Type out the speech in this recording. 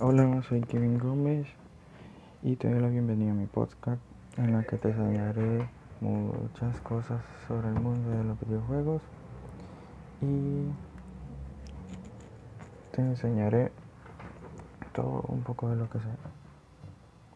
Hola, soy Kevin Gómez y te doy la bienvenida a mi podcast en la que te enseñaré muchas cosas sobre el mundo de los videojuegos y te enseñaré todo un poco de lo que sé.